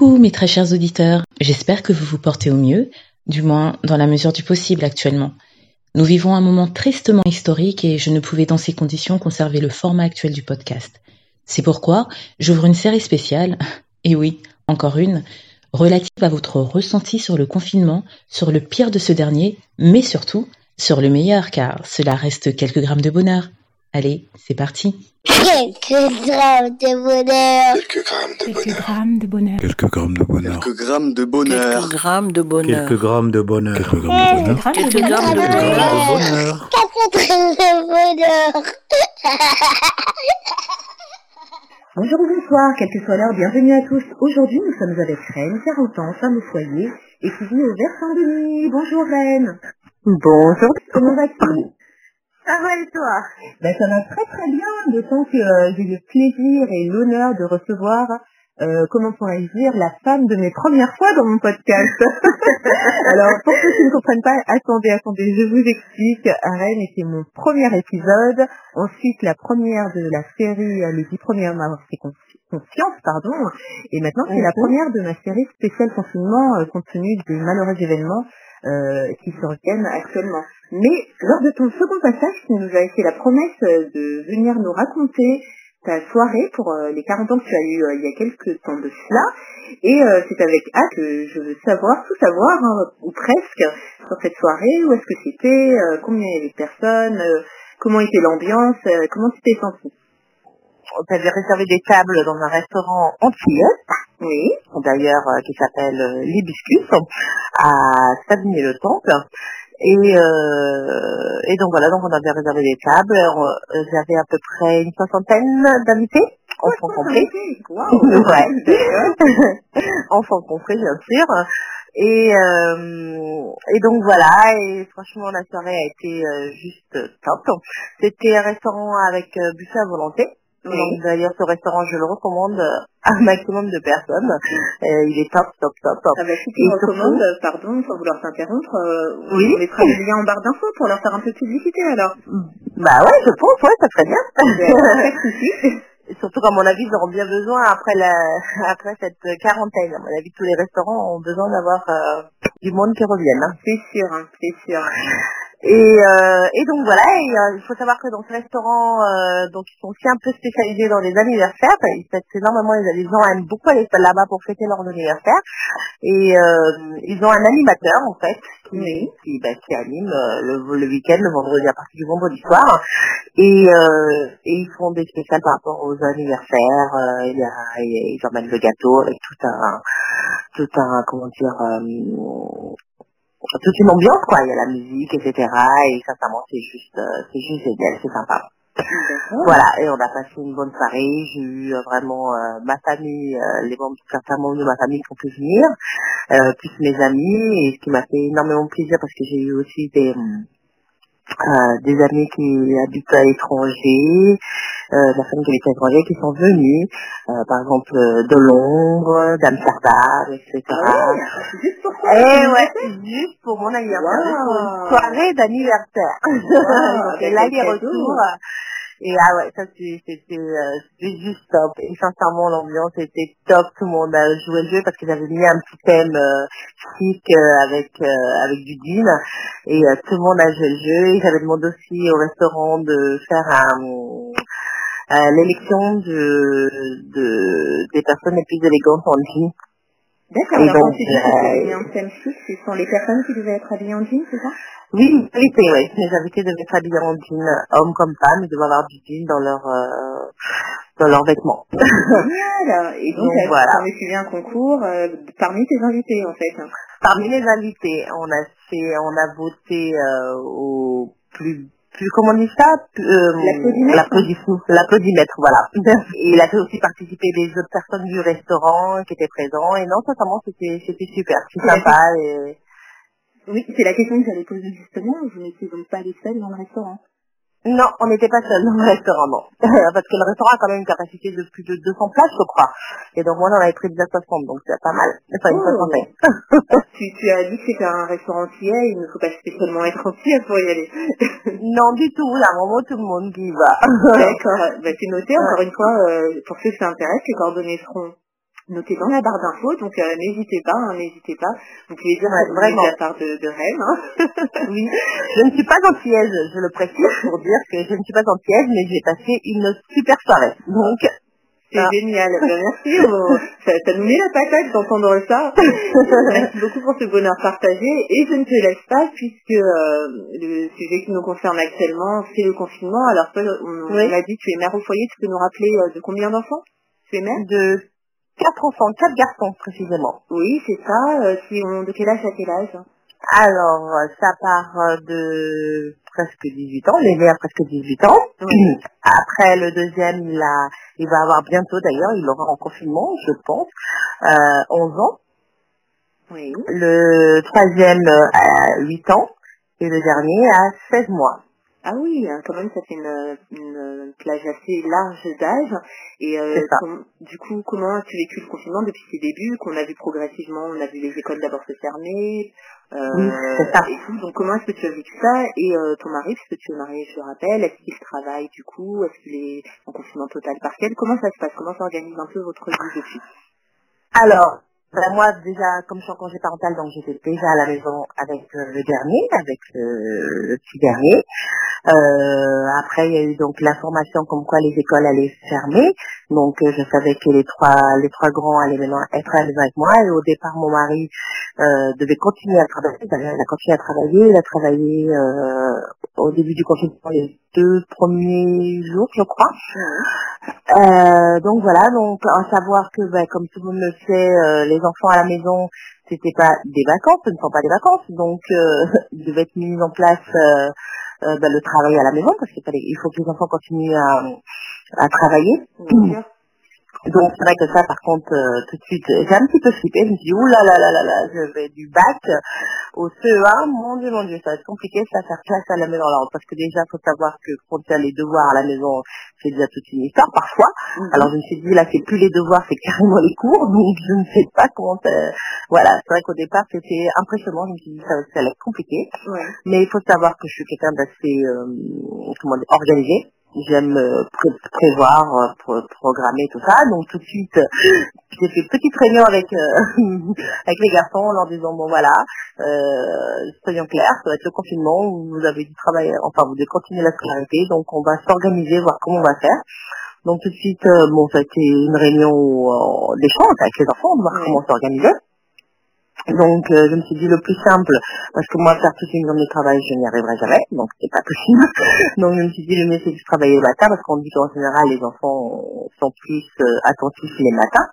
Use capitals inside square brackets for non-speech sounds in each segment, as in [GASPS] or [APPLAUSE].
Coucou mes très chers auditeurs, j'espère que vous vous portez au mieux, du moins dans la mesure du possible actuellement. Nous vivons un moment tristement historique et je ne pouvais dans ces conditions conserver le format actuel du podcast. C'est pourquoi j'ouvre une série spéciale, [LAUGHS] et oui, encore une, relative à votre ressenti sur le confinement, sur le pire de ce dernier, mais surtout sur le meilleur car cela reste quelques grammes de bonheur. Allez, c'est parti. Quelques grammes de bonheur. Quelques grammes de Quelques bonheur. grammes de bonheur. Quelques grammes de bonheur. Quelques grammes de bonheur. Quelques grammes de bonheur. Quelques grammes de bonheur. Quelques grammes de bonheur. Quelques grammes de Quelques bonheur. grammes de bonheur. Quatre grammes de bonheur. Bonjour ou bonsoir, quelle que soit l'heure, bienvenue à tous. Aujourd'hui, nous sommes avec Reine, 40 ans, femme au foyer, et qui vit au Versant de Nuit. Bonjour Reine. Bonjour. Comment vas-tu Ça va et toi? Ben ça va très très bien, d'autant que euh, j'ai le plaisir et l'honneur de recevoir, euh, comment pourrais-je dire, la femme de mes premières fois dans mon podcast. [LAUGHS] Alors, pour ceux qui ne comprennent pas, attendez, attendez, je vous explique. Rennes était mon premier épisode. Ensuite, la première de la série, euh, les dix premières m'avoir fait confi- confiance, pardon. Et maintenant, c'est la Mhm. première de ma série spéciale confinement, euh, compte tenu des malheureux événements euh, qui surviennent actuellement. Mais lors de ton second passage, tu nous as fait la promesse euh, de venir nous raconter ta soirée pour euh, les 40 ans que tu as eu euh, il y a quelques temps de cela. Et euh, c'est avec hâte que je veux savoir, tout savoir, hein, ou presque, sur cette soirée, où est-ce que c'était, combien il y avait de personnes, comment était l'ambiance, comment tu t'es senti. On t'avait réservé des tables dans un restaurant antillais, Oui. d'ailleurs euh, qui s'appelle euh, l'Hibiscus, à Savigny-le-Temple. Et, euh, et donc voilà, donc on avait réservé des tables. Euh, J'avais à peu près une soixantaine d'invités, enfants compris. Waouh. [LAUGHS] Ouais. [LAUGHS] enfants compris bien sûr. Et, euh, et donc voilà, et franchement la soirée a été euh, juste top. C'était un restaurant avec euh, buffet à volonté. Oui. Donc d'ailleurs ce restaurant je le recommande à un maximum de personnes. [LAUGHS] Euh, il est top, top, top, top. Ah bah, si tu me surtout- recommandes, pardon, sans vouloir t'interrompre, euh, Oui. on mettra le lien en barre d'infos pour leur faire un peu de publicité alors. Bah ouais, je pense, ouais, ça serait bien. Souci. Et [LAUGHS] Surtout qu'à mon avis, ils auront bien besoin après la après cette quarantaine. À mon avis, tous les restaurants ont besoin d'avoir euh, du monde qui revienne. hein. C'est sûr, hein, c'est sûr. Et, euh, et donc voilà, euh, il faut savoir que dans ce restaurant, euh, donc ils sont aussi un peu spécialisés dans les anniversaires. Ils fêtent énormément, les, les gens aiment beaucoup aller là-bas pour fêter leur anniversaire. Et euh, ils ont un animateur en fait qui, qui, bah, qui anime euh, le, le week-end, le vendredi à partir du vendredi soir. Et, euh, et ils font des spéciales par rapport aux anniversaires. Euh, il y a, il- ils emmènent le gâteau avec tout un, tout un, comment dire, euh, toute une ambiance quoi. Il y a la musique, etc. Et sincèrement, c'est juste, euh, c'est juste génial, c'est sympa. Voilà, et on a passé une bonne soirée. J'ai eu euh, vraiment euh, ma famille, euh, les membres, certains membres de ma famille qui ont pu venir, plus mes amis, et ce qui m'a fait énormément plaisir parce que j'ai eu aussi des euh, des amis qui habitent à l'étranger, euh, la famille qui habite à l'étranger qui sont venus, euh, par exemple euh, de Londres, d'Amsterdam, etc. Ah ouais, juste pour ça. Et ouais, juste pour mon anniversaire, pour une soirée d'anniversaire. [LAUGHS] Donc, l'aller-retour. Et ah ouais, ça c'était euh, juste top. Et sincèrement, l'ambiance était top. Tout le monde a joué le jeu parce qu'ils avaient mis un petit thème euh, chic euh, avec euh, avec du jean. Et euh, tout le monde a joué le jeu. Ils avaient demandé aussi au restaurant de faire un euh, l'élection de, de des personnes les plus élégantes en jean. D'accord, alors donc, quand tu dis que euh, thème chic, ce sont les personnes qui devaient être habillées en jean, c'est ça? Oui, les invités, oui. Les invités devaient être habillés en jean, hommes comme femmes, ils devaient avoir du jean dans leur euh, dans leurs vêtements. [LAUGHS] Génial Et donc, Donc, tu voilà. as suivi un concours euh, parmi tes invités, en fait. Parmi les invités, on a fait, on a voté euh, au plus plus comment on dit ça euh, L'applaudimètre L'applaudissement- L'applaudimètre, voilà. [LAUGHS] Et il a fait aussi participer les autres personnes du restaurant qui étaient présents. Et non, sincèrement, c'était c'était super, c'est sympa. Et... Oui, c'est la question que j'allais poser justement. Vous n'étiez donc pas les seuls dans le restaurant Non, on n'était pas seuls dans le restaurant, non. [LAUGHS] Parce que le restaurant a quand même une capacité de plus de 200 places, je crois. Et donc moi, j'en avais pris déjà 60, donc c'est pas mal. Enfin, une Oh. soixantaine. [LAUGHS] tu, tu as dit que c'était un restaurant entier, il ne faut pas spécialement être entier pour y aller. [LAUGHS] non, du tout. Un moment, tout le monde qui y va. D'accord, bah, c'est noté, encore une fois, euh, pour ceux que ça intéresse, les coordonnées seront noté dans la barre d'infos, donc euh, n'hésitez pas, hein, n'hésitez pas. Vous pouvez dire Ouais, vraiment. de la part de, de Rennes. hein. [LAUGHS] Oui, [LAUGHS] je ne suis pas antillaise, je le précise pour dire que je ne suis pas antillaise, mais j'ai passé une super soirée. Donc, C'est Ah. génial. [LAUGHS] Ben, merci. on- Ça, ça nous met la patate d'entendre ça. merci beaucoup pour ce bonheur partagé. Et je ne te laisse pas puisque euh, le sujet qui nous concerne actuellement, c'est le confinement. Alors toi, on, Oui. on a dit tu es mère au foyer. Tu peux nous rappeler euh, de combien d'enfants? Tu es mère? De quatre enfants, quatre garçons précisément. Oui, c'est ça. Euh, si on, de quel âge à quel âge Alors, euh, ça part euh, de presque 18 ans, l'aîné a presque 18 ans. Oui. [CLEARS THROAT] Après, le deuxième, il, a, il va avoir bientôt d'ailleurs, il aura en confinement, je pense, euh, 11 ans. Oui. Le troisième a 8 ans. Et le dernier a 16 mois. Ah oui, hein, quand même, ça fait une, une plage assez large d'âge. Et euh, com- du coup, comment as-tu vécu le confinement depuis ses débuts Qu'on a vu progressivement, on a vu les écoles d'abord se fermer. euh, Oui, c'est ça. Et tout. Donc comment est-ce que tu as vécu ça? Et euh, ton mari, puisque tu es marié, je le rappelle, est-ce qu'il travaille du coup? Est-ce qu'il est en confinement total partiel? Comment ça se passe? Comment s'organise un peu votre vie depuis? Alors, ben, moi déjà, comme je suis en congé parental, donc j'étais déjà à la maison avec euh, le dernier, avec euh, le petit dernier. Euh, après, il y a eu donc l'information comme quoi les écoles allaient fermer. Donc, euh, je savais que les trois les trois grands allaient maintenant être à la maison avec moi. Et au départ, mon mari euh, devait continuer à travailler. D'ailleurs, il a continué à travailler. Il a travaillé euh, au début du confinement les deux premiers jours, je crois. Euh, donc voilà, donc à savoir que ben, comme tout le monde le sait, les enfants à la maison, c'était pas des vacances, ce ne sont pas des vacances, donc euh, [LAUGHS] il devait être mis en place euh, ben, le travail à la maison parce qu'il faut que les enfants continuent à, à travailler. Donc c'est vrai que ça par contre euh, tout de suite j'ai un petit peu flippé, je me suis dit ouh là là là là là, je vais du bac au CE1, mon dieu mon dieu, ça va être compliqué ça faire classe à la maison. Alors parce que déjà faut savoir que quand tu as les devoirs à la maison c'est déjà toute une histoire parfois. Alors je me suis dit là c'est plus les devoirs c'est carrément les cours. Donc je ne sais pas comment voilà. C'est vrai qu'au départ c'était impressionnant. Je me suis dit ça, ça allait être compliqué. Ouais. mais il faut savoir que je suis quelqu'un d'assez euh, comment dire, organisé. J'aime euh, pré- prévoir, euh, pro- programmer tout ça. Donc tout de suite, [GASPS] j'ai fait une petite réunion avec euh, [LAUGHS] avec les garçons en leur disant bon voilà, euh, soyons clairs, ça va être le confinement. Vous avez du travail, enfin vous devez continuer la scolarité, donc on va s'organiser, voir comment on va faire. Donc tout de suite, euh, bon ça a été une réunion d'échange avec les enfants, de voir comment s'organiser. Donc euh, je me suis dit le plus simple, parce que moi faire toute une journée de travail je n'y arriverai jamais, donc c'est pas possible. [LAUGHS] Donc je me suis dit le mieux c'est de travailler le matin parce qu'on dit qu'en général les enfants sont plus euh, attentifs les matins.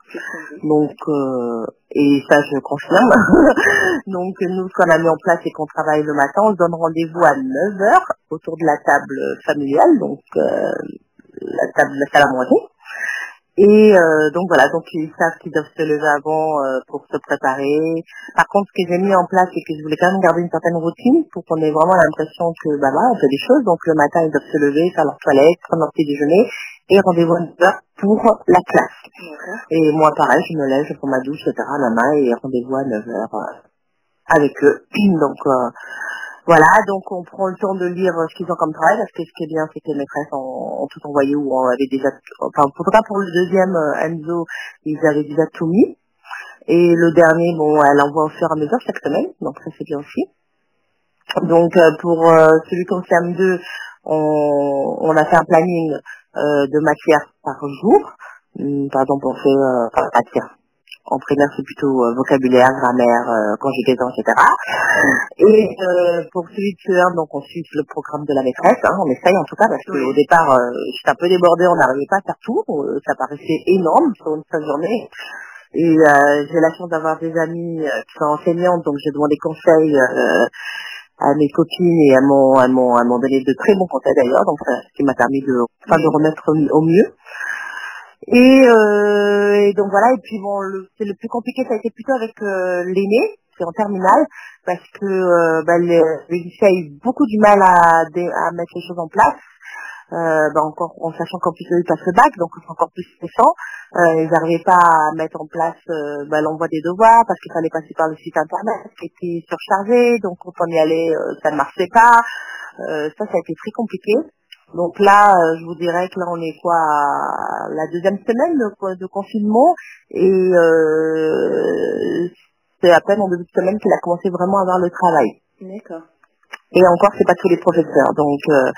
Donc euh, et ça je confirme. [LAUGHS] Donc nous ce qu'on a mis en place c'est qu'on travaille le matin, on se donne rendez-vous à 9h autour de la table familiale, donc euh, la table de la salle à manger. Et euh, donc voilà, donc ils savent qu'ils doivent se lever avant euh, pour se préparer. Par contre, ce que j'ai mis en place, c'est que je voulais quand même garder une certaine routine pour qu'on ait vraiment l'impression que bah là, on fait des choses. Donc le matin, ils doivent se lever, faire leur toilette, prendre leur petit déjeuner et rendez-vous à 9 heures pour la classe. Et moi, pareil, je me lève, je prends ma douche, etc., maman, et rendez-vous à 9 heures euh, avec eux. [CLEARS THROAT] Donc euh, voilà, donc on prend le temps de lire ce qu'ils ont comme travail, parce que ce qui est bien, c'est que les maîtresses ont, tout envoyé ou on avait déjà, enfin, en tout cas pour le deuxième, euh, Enzo, ils avaient déjà tout mis. Et le dernier, bon, elle envoie au fur et à mesure chaque semaine, donc ça c'est bien aussi. Donc euh, pour euh, celui en CM2, on, on a fait un planning de matière par jour. Hum, Par exemple, on fait euh, matière. En primaire, c'est plutôt euh, vocabulaire, grammaire, euh, conjugaison, etc. Et euh, pour celui de CE1, donc on suit le programme de la maîtresse. hein, on essaye en tout cas parce qu'au départ, euh, j'étais un peu débordée, on n'arrivait pas à faire tout. ça paraissait énorme sur une seule journée. Et j'ai la chance d'avoir des amis qui sont enseignantes, donc j'ai demandé conseil à mes copines et elles m'ont elles m'ont elles m'ont donné de très bons conseils d'ailleurs, donc ce qui m'a permis de enfin, de remettre au mieux. Et, euh, et donc voilà, et puis bon, le, c'est le plus compliqué, ça a été plutôt avec euh, l'aîné, c'est en terminale, parce que euh, bah, le, a eu beaucoup du mal à, à mettre les choses en place. Euh, bah, encore en sachant qu'en plus ils passent le bac, donc c'est encore plus stressant. Euh, ils n'arrivaient pas à mettre en place euh, bah, l'envoi des devoirs parce qu'il fallait passer par le site internet qui était surchargé, donc quand on y allait, ça ne marchait pas. Ça, ça a été très compliqué. Donc là, euh, je vous dirais que là, on est quoi à la deuxième semaine de, de confinement et euh, c'est à peine en début de semaine qu'il a commencé vraiment à avoir le travail. D'accord. Et encore, c'est pas tous les professeurs. Donc, euh,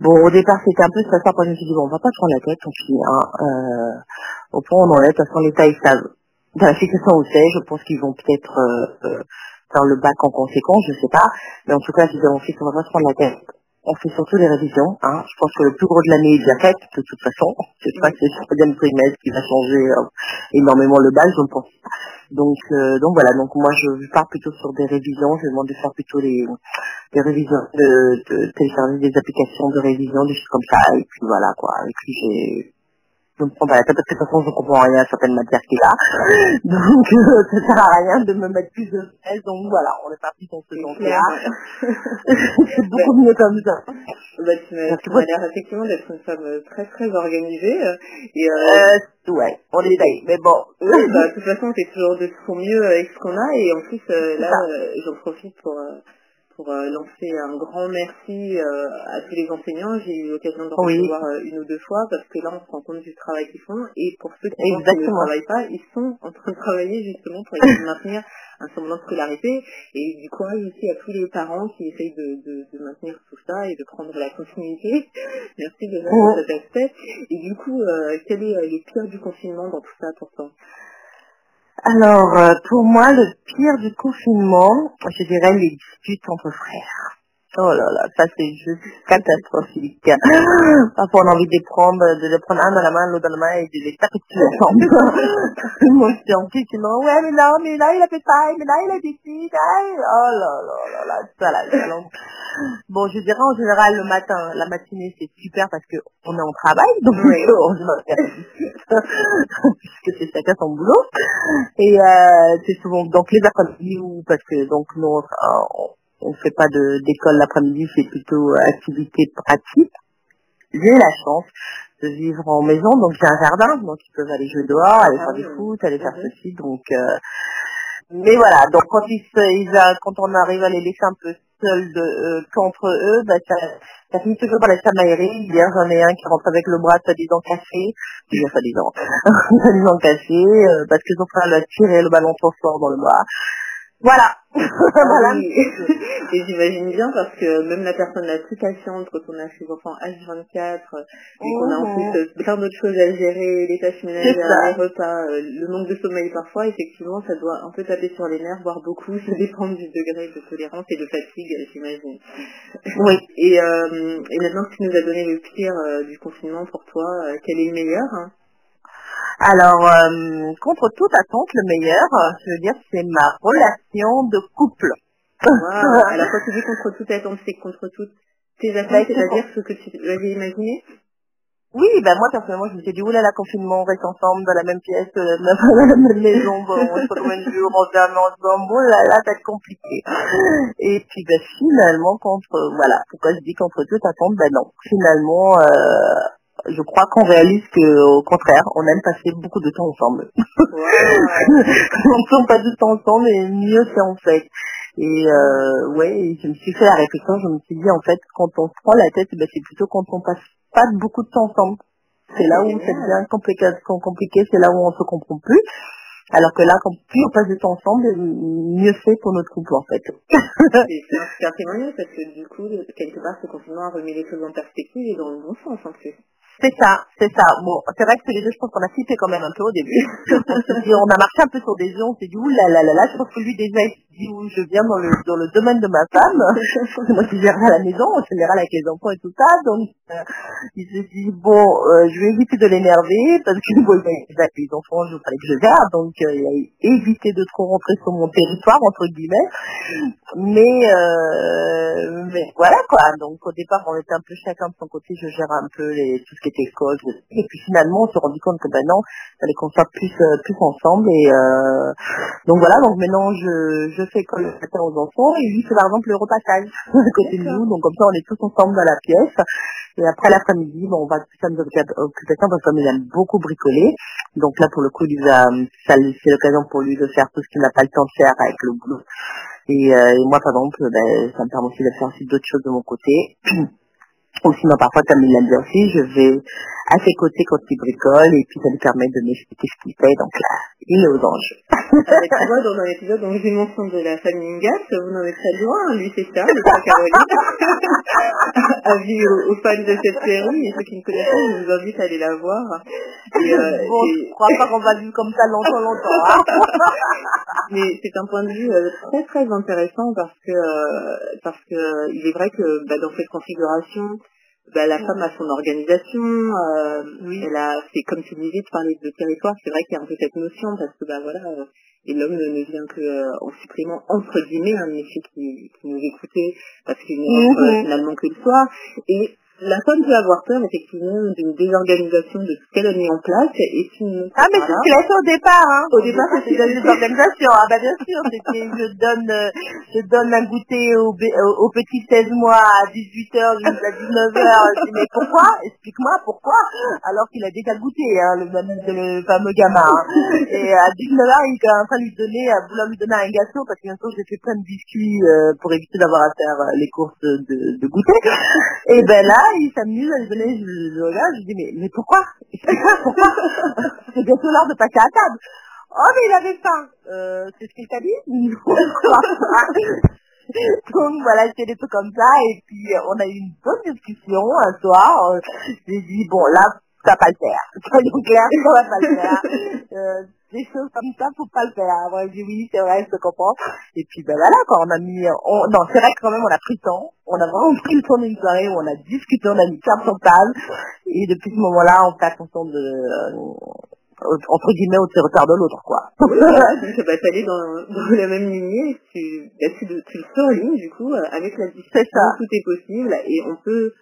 bon, au départ, c'était un peu ça. Après, je me suis dit, bon, on va pas se prendre la tête, on finit. Hein, euh, au point on en est, de toute façon, l'État, ils savent. Dans la situation où c'est, je pense qu'ils vont peut-être euh, faire le bac en conséquence, je sais pas. Mais en tout cas, je disais mon fils, on va pas se prendre la tête. On fait surtout les révisions. Hein. Je pense que le plus gros de l'année est déjà fait, de toute façon. C'est pas que c'est le troisième trimestre qui va changer euh, énormément le bac, je ne pense pas. Donc, euh, donc voilà, donc moi je pars plutôt sur des révisions, je demande de faire plutôt les, des révisions, de, de des applications de révision, des choses comme ça, et puis voilà quoi, et puis j'ai, me prends pas la tête parce que de toute façon je comprends rien à certaines matières qu'il a, [LAUGHS] donc euh, ça sert à rien de me mettre plus de stress, donc voilà, on est parti dans ce sens-là, [LAUGHS] c'est beaucoup mieux comme ça. Bah, tu l'air effectivement d'être une femme euh, très très organisée euh, et euh, ouais, on essaye, mais bon. [LAUGHS] bah, de toute façon on fait toujours de son mieux avec ce qu'on a et en plus C'est là j'en profite pour pour euh, lancer un grand merci euh, à tous les enseignants. J'ai eu l'occasion de Oui. recevoir euh, une ou deux fois parce que là on se rend compte du travail qu'ils font et pour ceux qui ne travaillent pas, ils sont en train de travailler justement pour essayer de [LAUGHS] maintenir un semblant de scolarité et du courage aussi à tous les parents qui essayent de, de, de maintenir tout ça et de prendre la continuité. [LAUGHS] Merci déjà pour Ouais. cet aspect. Et du coup, quel est le pire du confinement dans tout ça pour toi? Alors, euh, pour moi, le pire du confinement, je dirais les disputes entre frères. Oh là là, ça c'est juste catastrophique. [GASPS] Parfois on a envie de les prendre, de les prendre un dans la main, l'autre dans la main et de les taper dessus [LAUGHS] ensemble. Tout le monde s'est en plus, ouais mais là, mais là il a fait ça, mais là il a dit ci, oh là là là là, ça là. Bon, je dirais en général le matin, la matinée c'est super parce que on est en travail, donc Oui. [LAUGHS] on se [LAUGHS] puisque c'est chacun son boulot. Et euh, c'est souvent donc les après-midi ou parce que donc nous on, on- fait pas d'école l'après-midi, c'est plutôt euh, activité pratique. J'ai la chance de vivre en maison, donc j'ai un jardin, donc ils peuvent aller jouer dehors, aller Ah faire du foot, aller faire Mhm. ceci, donc euh, mais voilà, donc quand ils, se- ils a- quand on arrive à les laisser un peu seuls de, euh, qu'entre eux, bah, ça, ça finit toujours par les chamailleries. Hier, j'en ai un qui rentre avec le bras soi-disant cassé, dire soi-disant, [LAUGHS] soi-disant cassé, euh, parce que son frère lui a tiré le ballon trop fort dans le bras. Voilà. voilà. Ah [LAUGHS] oui. Et j'imagine bien parce que même la personne la plus patiente quand on a ses enfants H24 euh, et qu'on a en Mhm. plus euh, plein d'autres choses à gérer, les tâches ménagères, les repas, euh, le manque de sommeil parfois, effectivement ça doit un peu taper sur les nerfs, voire beaucoup, ça [LAUGHS] dépend du degré de tolérance et de fatigue, j'imagine. Oui. Et, euh, et maintenant que tu nous as donné le pire euh, du confinement pour toi, quel est le meilleur hein? Alors, euh, contre toute attente, le meilleur, euh, je veux dire, c'est ma relation de couple. [LAUGHS] Alors quand tu dis contre toute attente, c'est contre toutes tes Bah, attentes, c'est c'est-à-dire ce que tu avais imaginé Oui, ben moi personnellement, je me suis dit, oula, la confinement, on reste ensemble dans la même pièce, euh, [LAUGHS] dans la même maison, bon, on se retrouve un jour, on se ferme ensemble, là là, ça va être compliqué. Et puis ben, finalement, contre, voilà, pourquoi je dis contre toute attente, ben non, finalement, euh, je crois qu'on réalise que au contraire, on aime passer beaucoup de temps ensemble. Waouh. [LAUGHS] on ne pas du temps ensemble et mieux c'est en fait. Et euh, ouais, je me suis fait la réflexion, je me suis dit en fait, quand on se prend la tête, ben, c'est plutôt quand on passe pas beaucoup de temps ensemble. C'est là où ça devient compliqué, compliqué, c'est là où on se comprend plus. Alors que là, quand plus on passe du temps ensemble, mieux c'est pour notre couple en fait. C'est c'est un super témoignage parce que du coup, quelque part, ce confinement a remis les choses en perspective et dans le bon sens en plus. C'est ça, c'est ça. Bon, c'est vrai que les deux, je pense qu'on a cité quand même un peu au début. on, s'est dit- on a marché un peu sur des œufs, on s'est dit, ouh là là là là, je pense que lui déjà, il je viens dans le, dans le domaine de ma femme. [LAUGHS] Moi qui gère à la maison, en général avec les enfants et tout ça. Donc, euh, il s'est dit, bon, euh, je vais éviter de l'énerver parce que [LAUGHS] bon, il avec les enfants, je fallait que je gère. Donc, euh, il a évité de trop rentrer sur mon territoire, entre guillemets. Mais, voilà quoi. Donc, au départ, on était un peu chacun de son côté, je gère un peu tout ce qui était école. Et puis finalement, on s'est rendu compte que ben non, il fallait qu'on soit plus, plus ensemble. Et donc voilà, donc maintenant, je fais école le matin aux enfants et lui, c'est par exemple le repassage à [LAUGHS] côté de nous. Donc comme ça, on est tous ensemble dans la pièce. Et après l'après-midi, bon, on va plus faire nos occupa- occupations parce qu'il aime beaucoup bricoler. Donc là, pour le coup, va, ça, c'est l'occasion pour lui de faire tout ce qu'il n'a pas le temps de faire avec le boulot. Et, euh, et moi, par exemple, ben, ça me permet aussi de faire aussi d'autres choses de mon côté. [CLEARS THROAT] Ou sinon, parfois, comme il l'aime bien aussi, je vais à ses côtés quand il bricole et puis ça lui permet de m'expliquer ce qu'il fait. Donc là, il est aux anges. Tu vois, dans un épisode dont j'ai mention de la famille Ingas, vous n'en êtes très loin, lui c'est ça, le frère Caroline. [LAUGHS] Avis aux, aux fans de cette série, et ceux qui ne connaissent pas, je vous invite à aller la voir. Et, euh, [LAUGHS] bon, et- je crois pas qu'on va vivre comme ça longtemps, longtemps. hein. [LAUGHS] mais c'est un point de vue euh, très très intéressant parce que euh, parce que il est vrai que bah, dans cette configuration, bah, la femme a son organisation, euh, elle a, c'est comme tu disais, tu parlais de territoire, c'est vrai qu'il y a un peu cette notion parce que bah voilà, et l'homme ne, ne vient que euh, en supprimant entre guillemets un métier qui, qui nous écoutait parce qu'il ne rentre Mhm. finalement que le soir et la femme peut avoir peur effectivement d'une désorganisation de ce qu'elle a mis en place et ne Ah, mais c'est ce qu'il a fait au départ, hein. Au départ, c'est c'était des organisations. Ah, bah, bien sûr, c'était, je donne, euh, je donne un goûter au, au, au petit 16 mois à 18h jusqu'à 19h. Je dis, mais pourquoi? Explique-moi pourquoi? Alors qu'il a déjà goûté, hein, le, le fameux gamin. hein. Et à 19h, il est en train de lui donner, à vouloir lui donner un gâteau parce que bientôt j'ai fait plein de biscuits euh, pour éviter d'avoir à faire euh, les courses de, de goûter. Et ben là, il s'amuse à lui donner, je, je regarde, je dis, mais, mais pourquoi? Pourquoi? [LAUGHS] C'est bientôt l'heure de passer à table. Oh, mais il avait faim. Euh, c'est ce qu'il t'a dit? [LAUGHS] Donc voilà, c'est des trucs comme ça. Et puis, euh, on a eu une bonne discussion un soir. Euh, J'ai dit, bon, là, ça va pas le faire. [LAUGHS] Soyons clairs, ça va pas le faire. Euh, des choses comme ça, faut pas le faire. Moi, j'ai dit, oui, c'est vrai, je te comprends. Et puis, ben voilà, quoi, on a mis, on, non, c'est vrai que quand même, on a pris le temps. On a vraiment pris le temps d'une soirée où on a discuté, on a mis carte sur table. Et depuis ce moment-là, on fait attention de, euh, entre guillemets, au territoire de l'autre, quoi. [LAUGHS] Voilà, donc bah, t'allais dans, dans la même lignée, tu, bah, tu, le- tu le du coup, euh, avec la discussion, ça. tout est possible et on peut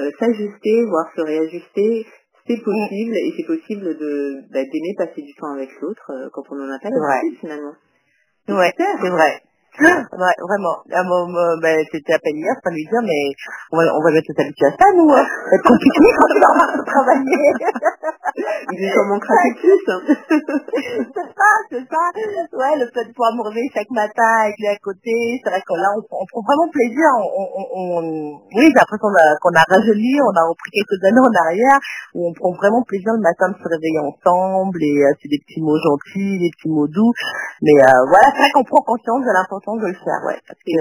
euh, s'ajuster, voire se réajuster, c'est possible et c'est possible de bah, d'aimer passer du temps avec l'autre euh, quand on en a pas C'est l'habitude finalement. Ouais, c'est vrai. Ouais, vraiment. À ben, c'était à peine hier, pas lui dire, mais on va, on va mettre s'habituer à ça, nous, hein. Ça être compliqué quand il va travailler. [LAUGHS] Il en manquera [LAUGHS] plus hein. c'est ça, c'est ça. Ouais, le fait de pouvoir me réveiller chaque matin avec lui à côté, c'est vrai que là, on, on prend vraiment plaisir. On, on, on- oui, j'ai l'impression qu'on a, qu'on a rajeuni, on a repris quelques années en arrière, où on prend vraiment plaisir le matin de se réveiller ensemble, et euh, c'est des petits mots gentils, des petits mots doux. Mais euh, voilà, c'est vrai qu'on prend conscience de l'importance de le faire, ouais. Parce que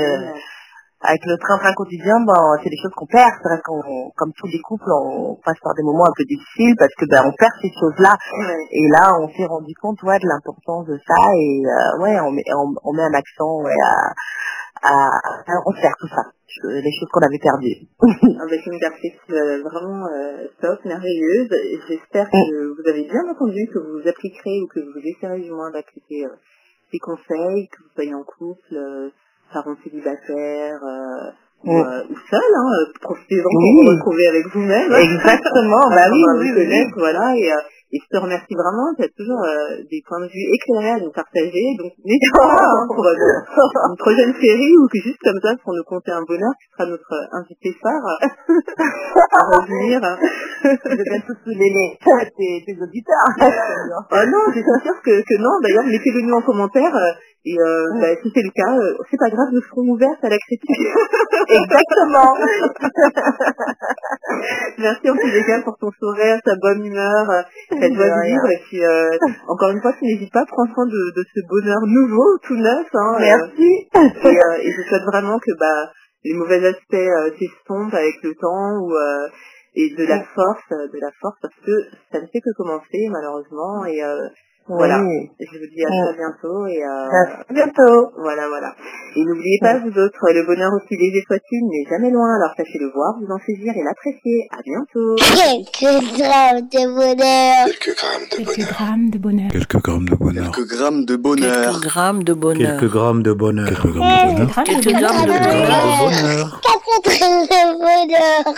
avec le train-train quotidien, ben, c'est des choses qu'on perd. C'est vrai qu'on, comme tous les couples, on passe par des moments un peu difficiles parce que ben, on perd ces choses-là. Ouais. Et là, on s'est rendu compte ouais, de l'importance de ça et euh, ouais, on met, on, on met un accent ouais, à, à, à refaire tout ça, les choses qu'on avait perdues. avec une perspective euh, vraiment euh, top, merveilleuse. J'espère que vous avez bien entendu, que vous appliquerez ou que vous essaierez du moins d'appliquer euh, ces conseils, que vous soyez en couple, parents célibataires euh, ou, Mm. euh, ou seul, hein, euh, profitez-en pour vous retrouver avec vous-même. Exactement, [LAUGHS] bah oui, oui, voilà. Et, euh, et je te remercie vraiment, tu as toujours euh, des points de vue éclairés à nous partager. Donc [LAUGHS] n'hésite pas hein, pour euh, une prochaine série ou que juste comme ça pour nous compter un bonheur, tu seras notre invité phare [LAUGHS] à revenir. Je vais tous les, tes, tes auditeurs. Ah non, je suis sûre que, que non. D'ailleurs, mettez-le nous en commentaire. Et euh, bah, si c'est le cas, euh, c'est pas grave, nous serons ouvertes à la critique. [LAUGHS] Exactement. [LAUGHS] Merci en tous les cas pour ton sourire, ta bonne humeur, euh, ta joie De vivre. Et puis, euh, encore une fois, tu n'hésites pas, prends soin de, de ce bonheur nouveau, tout neuf. Hein, euh, Merci. et, et je souhaite vraiment que bah, les mauvais aspects s'estompent avec le temps ou et de la force, de la force parce que ça ne fait que commencer malheureusement et voilà. Oui. Je vous dis à Mm. très bientôt et euh, À bientôt. voilà voilà. Et n'oubliez pas vous autres, le bonheur aussi léger soit-il n'est jamais loin alors sachez le voir, vous en saisir et l'apprécier. À bientôt. Quelques grammes de bonheur. Quelques grammes de bonheur. Quelques grammes de bonheur. Quelques grammes de bonheur. Quelques grammes de bonheur. Quelques grammes de bonheur. Quelques grammes de bonheur. Quelques grammes de Quelques bonheur. grammes de bonheur. Quatre grammes de bonheur.